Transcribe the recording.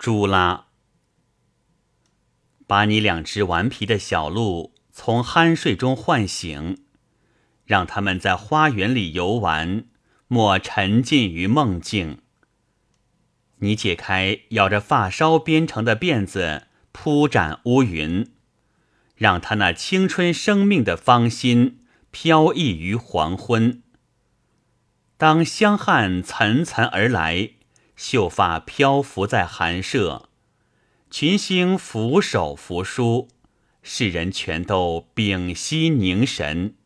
朱拉，把你两只顽皮的小鹿从酣睡中唤醒，让他们在花园里游玩，莫沉浸于梦境。你解开咬着发梢编成的辫子，铺展乌云，让他那青春生命的芳心飘逸于黄昏。当香汗涔涔而来，秀发漂浮在寒舍，群星俯首扶书，世人全都屏息凝神。